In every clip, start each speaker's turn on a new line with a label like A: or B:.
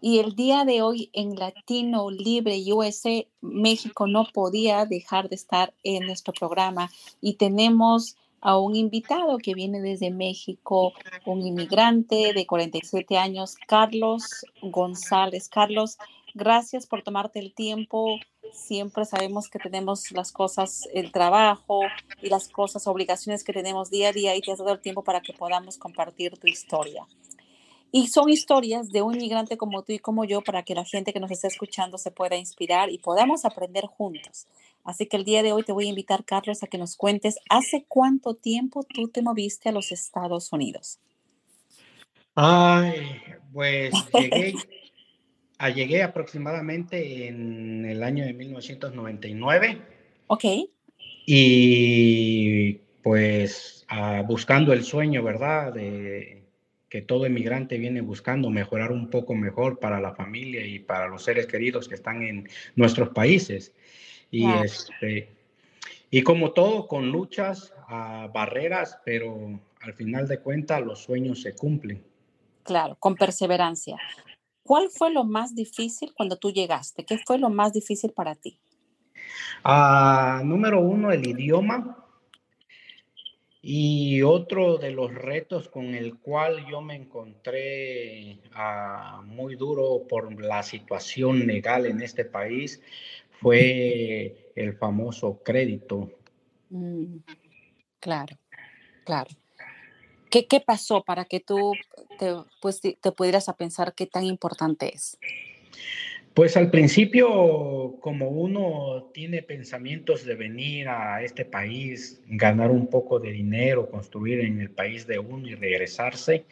A: Y el día de hoy en Latino Libre USA, México no podía dejar de estar en nuestro programa y tenemos a un invitado que viene desde México, un inmigrante de 47 años, Carlos González. Carlos, gracias por tomarte el tiempo. Siempre sabemos que tenemos las cosas, el trabajo y las cosas, obligaciones que tenemos día a día y te has dado el tiempo para que podamos compartir tu historia. Y son historias de un inmigrante como tú y como yo para que la gente que nos está escuchando se pueda inspirar y podamos aprender juntos. Así que el día de hoy te voy a invitar, Carlos, a que nos cuentes hace cuánto tiempo tú te moviste a los Estados Unidos.
B: Ay, pues llegué, a, llegué aproximadamente en el año de 1999.
A: Ok.
B: Y pues ah, buscando el sueño, ¿verdad? De, que todo inmigrante viene buscando mejorar un poco mejor para la familia y para los seres queridos que están en nuestros países. Y, este, y como todo, con luchas, uh, barreras, pero al final de cuentas los sueños se cumplen.
A: Claro, con perseverancia. ¿Cuál fue lo más difícil cuando tú llegaste? ¿Qué fue lo más difícil para ti?
B: Uh, número uno, el idioma y otro de los retos con el cual yo me encontré uh, muy duro por la situación legal en este país fue el famoso crédito.
A: Mm, claro, claro. ¿Qué, ¿Qué, pasó para que tú te, pues, te pudieras a pensar qué tan importante es?
B: Pues al principio, como uno tiene pensamientos de venir a este país, ganar un poco de dinero, construir en el país de uno y regresarse,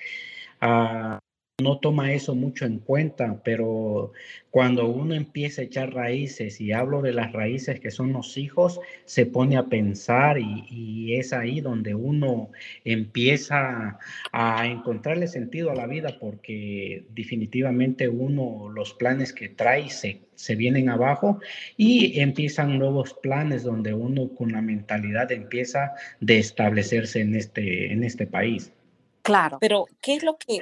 B: uh, no toma eso mucho en cuenta, pero cuando uno empieza a echar raíces, y hablo de las raíces que son los hijos, se pone a pensar y, es ahí donde uno empieza a encontrarle sentido a la vida, porque definitivamente uno, los planes que trae se, se vienen abajo y empiezan nuevos planes donde uno con la mentalidad empieza de establecerse en este, en este país.
A: Claro, pero ¿qué es lo que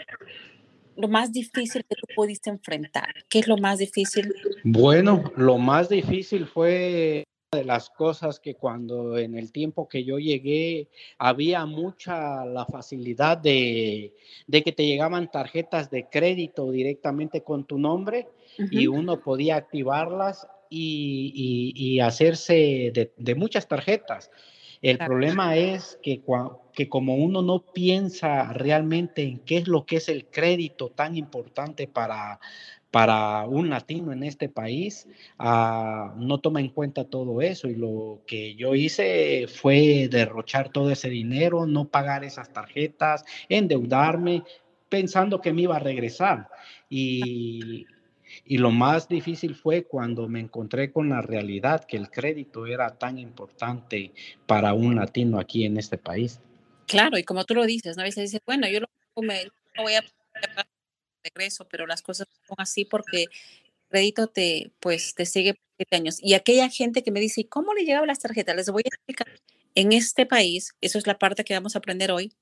A: lo más difícil que tú pudiste enfrentar? ¿Qué es lo más difícil?
B: Bueno, lo más difícil fue de las cosas que cuando en el tiempo que yo llegué había mucha la facilidad de, de que te llegaban tarjetas de crédito directamente con tu nombre y uno podía activarlas y, y, hacerse de, de muchas tarjetas. El problema es que, que como uno no piensa realmente en qué es lo que es el crédito tan importante para, para un latino en este país, uh, no toma en cuenta todo eso. Y lo que yo hice fue derrochar todo ese dinero, no pagar esas tarjetas, endeudarme, pensando que me iba a regresar. Y, y lo más difícil fue cuando me encontré con la realidad que el crédito era tan importante para un latino aquí en este país.
A: Claro, y como tú lo dices, ¿no? a veces dices, bueno, yo lo, me, no voy a regreso, pero las cosas son así porque crédito te, pues, te sigue por siete años. Y aquella gente que me dice, ¿cómo le llegaban las tarjetas? Les voy a explicar. En este país, eso es la parte que vamos a aprender hoy,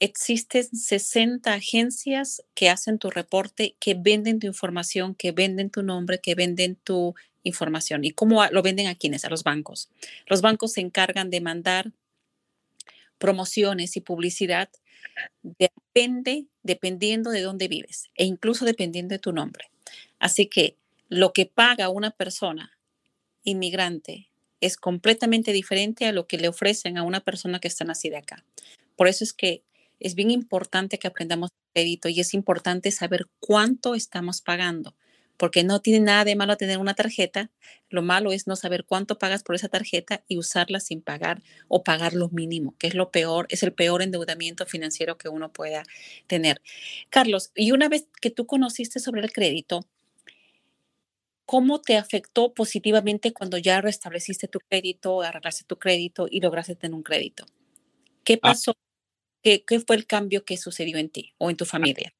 A: existen 60 agencias que hacen tu reporte, que venden tu información, que venden tu nombre, que venden tu información. ¿Y cómo lo venden a quienes? A los bancos. Los bancos se encargan de mandar promociones y publicidad. Depende, dependiendo de dónde vives e incluso dependiendo de tu nombre. Así que lo que paga una persona inmigrante es completamente diferente a lo que le ofrecen a una persona que está nacida acá. Por eso es que es bien importante que aprendamos crédito y es importante saber cuánto estamos pagando, porque no tiene nada de malo tener una tarjeta. Lo malo es no saber cuánto pagas por esa tarjeta y usarla sin pagar o pagar lo mínimo, que es lo peor, es el peor endeudamiento financiero que uno pueda tener. Carlos, y una vez que tú conociste sobre el crédito, ¿cómo te afectó positivamente cuando ya restableciste tu crédito, arreglaste tu crédito y lograste tener un crédito? ¿Qué ah. pasó? ¿Qué, ¿Qué, fue el cambio que sucedió en ti o en tu familia?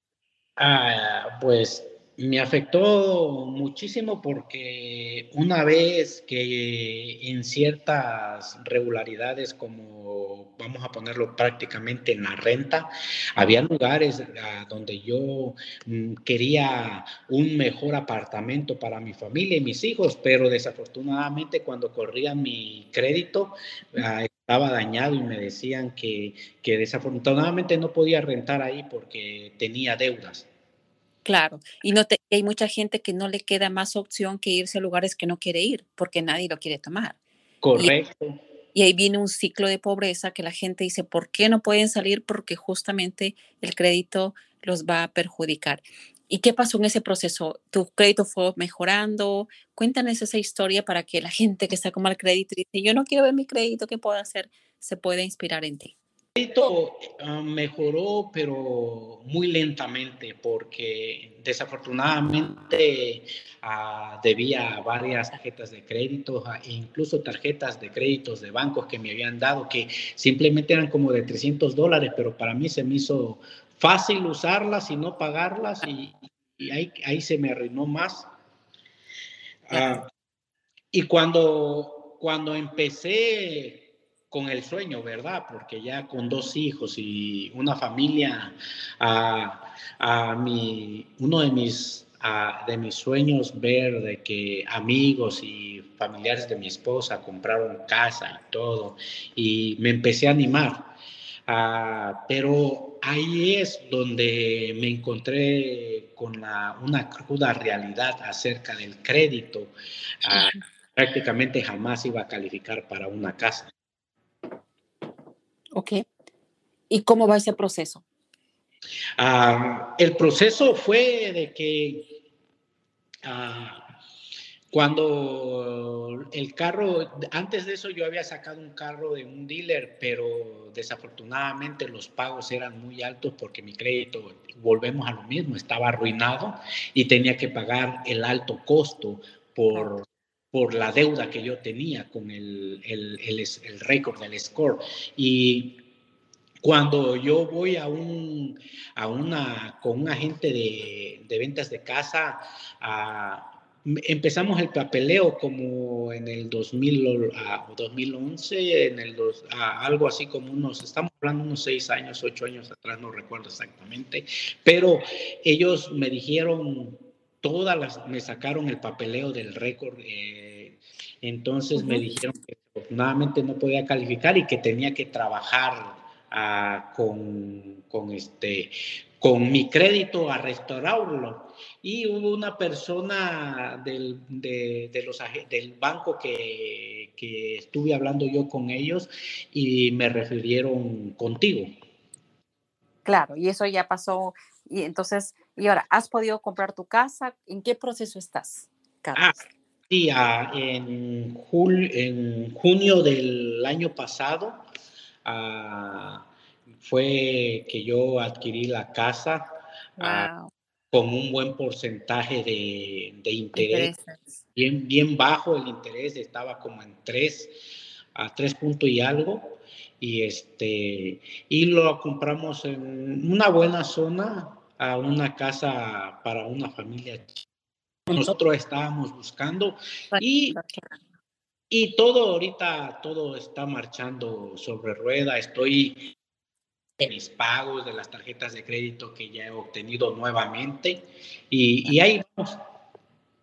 B: Ah, pues me afectó muchísimo porque una vez que en ciertas regularidades, como vamos a ponerlo prácticamente en la renta, había lugares donde yo mm, quería un mejor apartamento para mi familia y mis hijos, pero desafortunadamente cuando corría mi crédito ah, estaba dañado y me decían que, que desafortunadamente no podía rentar ahí porque tenía deudas.
A: Claro, y no te, hay mucha gente que no le queda más opción que irse a lugares que no quiere ir porque nadie lo quiere tomar.
B: Correcto.
A: Y, ahí viene un ciclo de pobreza que la gente dice, ¿por qué no pueden salir? Porque justamente el crédito los va a perjudicar. ¿Y qué pasó en ese proceso? ¿Tu crédito fue mejorando? Cuéntanos esa historia para que la gente que está con mal crédito y dice, yo no quiero ver mi crédito, ¿qué puedo hacer? Se pueda inspirar en ti
B: crédito ah, mejoró, pero muy lentamente, porque desafortunadamente uh, debía varias tarjetas de crédito ah, e incluso tarjetas de créditos de bancos que me habían dado, que simplemente eran como de 300 dólares, pero para mí se me hizo fácil usarlas y no pagarlas y, ahí, ahí, se me arruinó más. y cuando, cuando empecé con el sueño, ¿verdad? Porque ya con dos hijos y una familia, a, mi, uno de mis, de mis sueños ver de que amigos y familiares de mi esposa compraron casa y todo, y me empecé a animar. Ah, pero ahí es donde me encontré con la, una cruda realidad acerca del crédito. Ah, prácticamente jamás iba a calificar para una casa.
A: Ok. ¿Y cómo va ese proceso?
B: Ah, el proceso fue de que ah, cuando el carro, antes de eso yo había sacado un carro de un dealer, pero desafortunadamente los pagos eran muy altos porque mi crédito, volvemos a lo mismo, estaba arruinado y tenía que pagar el alto costo por, por la deuda que yo tenía con el, el, el, récord del score. Y cuando yo voy a un, a una, con un agente de, de ventas de casa, empezamos el papeleo como en el 2000, 2011, en el dos, algo así como unos, estamos hablando unos seis años, ocho años atrás, no recuerdo exactamente, pero ellos me dijeron todas las, me sacaron el papeleo del récord. Eh, entonces me dijeron que afortunadamente no podía calificar y que tenía que trabajar con, con, este, con mi crédito a restaurarlo. Y hubo una persona del, de, de los, del banco que, que estuve hablando yo con ellos y me refirieron contigo.
A: Claro, y eso ya pasó. Y entonces y ahora, ¿has podido comprar tu casa? ¿En qué proceso estás,
B: Carlos? Ah, sí, ah, en, en junio del año pasado ah, fue que yo adquirí la casa con un buen porcentaje de, de interés. Bien, bien bajo el interés, estaba como en 3 a 3 puntos y algo. Y, este, y lo compramos en una buena zona, a una casa para una familia. Nosotros estábamos buscando y, y todo ahorita, todo está marchando sobre rueda. Estoy en mis pagos de las tarjetas de crédito que ya he obtenido nuevamente y, y ahí vamos.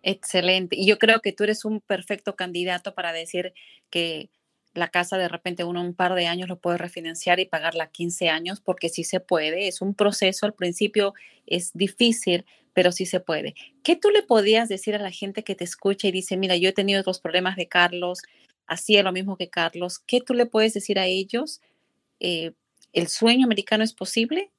A: Excelente. Y yo creo que tú eres un perfecto candidato para decir que la casa de repente uno un par de años lo puede refinanciar y pagarla 15 años porque sí se puede. Es un proceso, al principio es difícil, pero sí se puede. ¿Qué tú le podías decir a la gente que te escucha y dice, mira, yo he tenido los problemas de Carlos, hacía lo mismo que Carlos? ¿Qué tú le puedes decir a ellos? Eh, ¿El sueño americano es posible?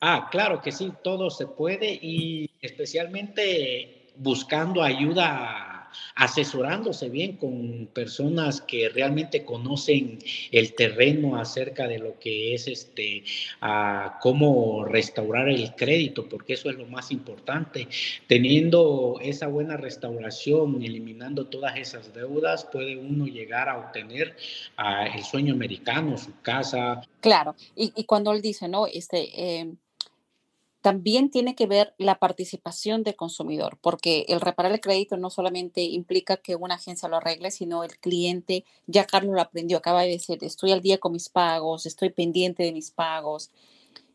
B: Ah, claro que sí, todo se puede y especialmente buscando ayuda asesorándose bien con personas que realmente conocen el terreno acerca de lo que es este, a cómo restaurar el crédito, porque eso es lo más importante. Teniendo esa buena restauración, eliminando todas esas deudas, puede uno llegar a obtener el sueño americano, su casa.
A: Claro, y, cuando él dice, ¿no? Este, eh también tiene que ver la participación del consumidor, porque el reparar el crédito no solamente implica que una agencia lo arregle, sino el cliente, ya Carlos lo aprendió, acaba de decir, estoy al día con mis pagos, estoy pendiente de mis pagos.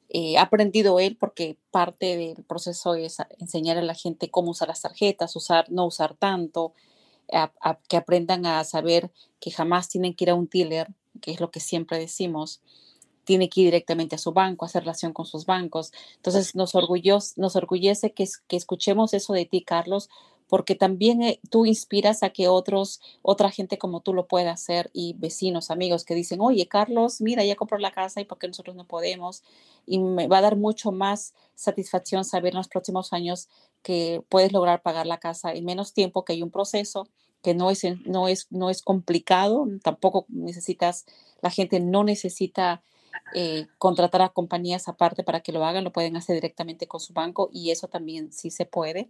A: Eh, ha aprendido él porque parte del proceso es enseñar a la gente cómo usar las tarjetas, usar, no usar tanto, que aprendan a saber que jamás tienen que ir a un dealer, que es lo que siempre decimos, tiene que ir directamente a su banco, hacer relación con sus bancos. Entonces, nos, nos orgullece que, que escuchemos eso de ti, Carlos, porque también eh, tú inspiras a que otros, otra gente como tú lo pueda hacer y vecinos, amigos que dicen, oye, Carlos, mira, ya compró la casa y por qué nosotros no podemos. Y me va a dar mucho más satisfacción saber en los próximos años que puedes lograr pagar la casa en menos tiempo, que hay un proceso que no es, no es, no es complicado, tampoco necesitas, la gente no necesita eh, contratar a compañías aparte para que lo hagan, lo pueden hacer directamente con su banco y eso también sí se puede.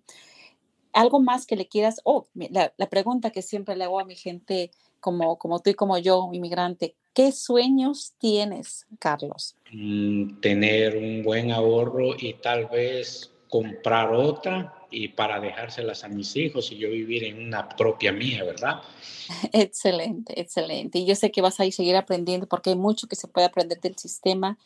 A: Algo más que le quieras, oh, la, pregunta que siempre le hago a mi gente como, como tú y como yo, inmigrante, ¿qué sueños tienes, Carlos?
B: Mm, tener un buen ahorro y tal vez comprar otra y para dejárselas a mis hijos y yo vivir en una propia mía, ¿verdad?
A: Excelente, excelente. Y yo sé que vas a seguir aprendiendo porque hay mucho que se puede aprender del sistema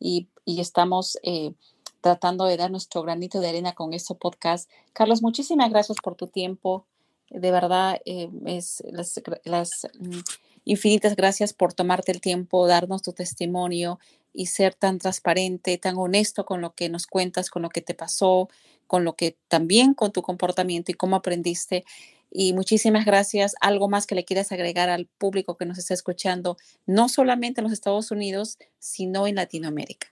A: y, y estamos eh, tratando de dar nuestro granito de arena con este podcast. Carlos, muchísimas gracias por tu tiempo. De verdad, eh, es las, mm, infinitas gracias por tomarte el tiempo, darnos tu testimonio y ser tan transparente, tan honesto con lo que nos cuentas, con lo que te pasó, con lo que también con tu comportamiento y cómo aprendiste. Y muchísimas gracias. Algo más que le quieras agregar al público que nos está escuchando, no solamente en los Estados Unidos, sino en Latinoamérica.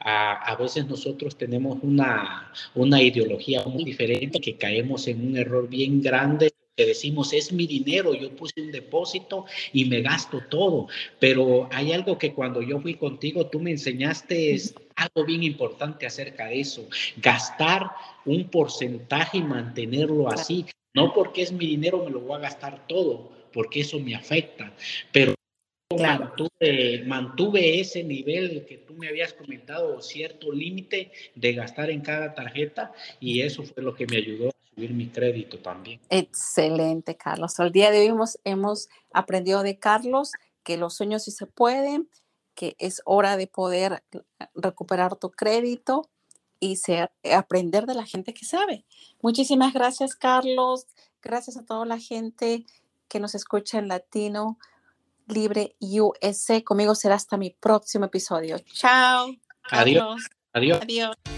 B: A, veces nosotros tenemos una, una ideología muy diferente que caemos en un error bien grande que decimos es mi dinero, yo puse un depósito y me gasto todo, pero hay algo que cuando yo fui contigo tú me enseñaste algo bien importante acerca de eso, gastar un porcentaje y mantenerlo así, no porque es mi dinero me lo voy a gastar todo, porque eso me afecta, pero Mantuve, mantuve, ese nivel que tú me habías comentado, cierto límite de gastar en cada tarjeta y eso fue lo que me ayudó mi crédito también.
A: Excelente, Carlos. Al día de hoy hemos, hemos aprendido de Carlos que los sueños sí se pueden, que es hora de poder recuperar tu crédito y ser, aprender de la gente que sabe. Muchísimas gracias, Carlos. Gracias a toda la gente que nos escucha en Latino Libre USA. Conmigo será hasta mi próximo episodio. Chao.
B: Adiós. Adiós.
A: Adiós.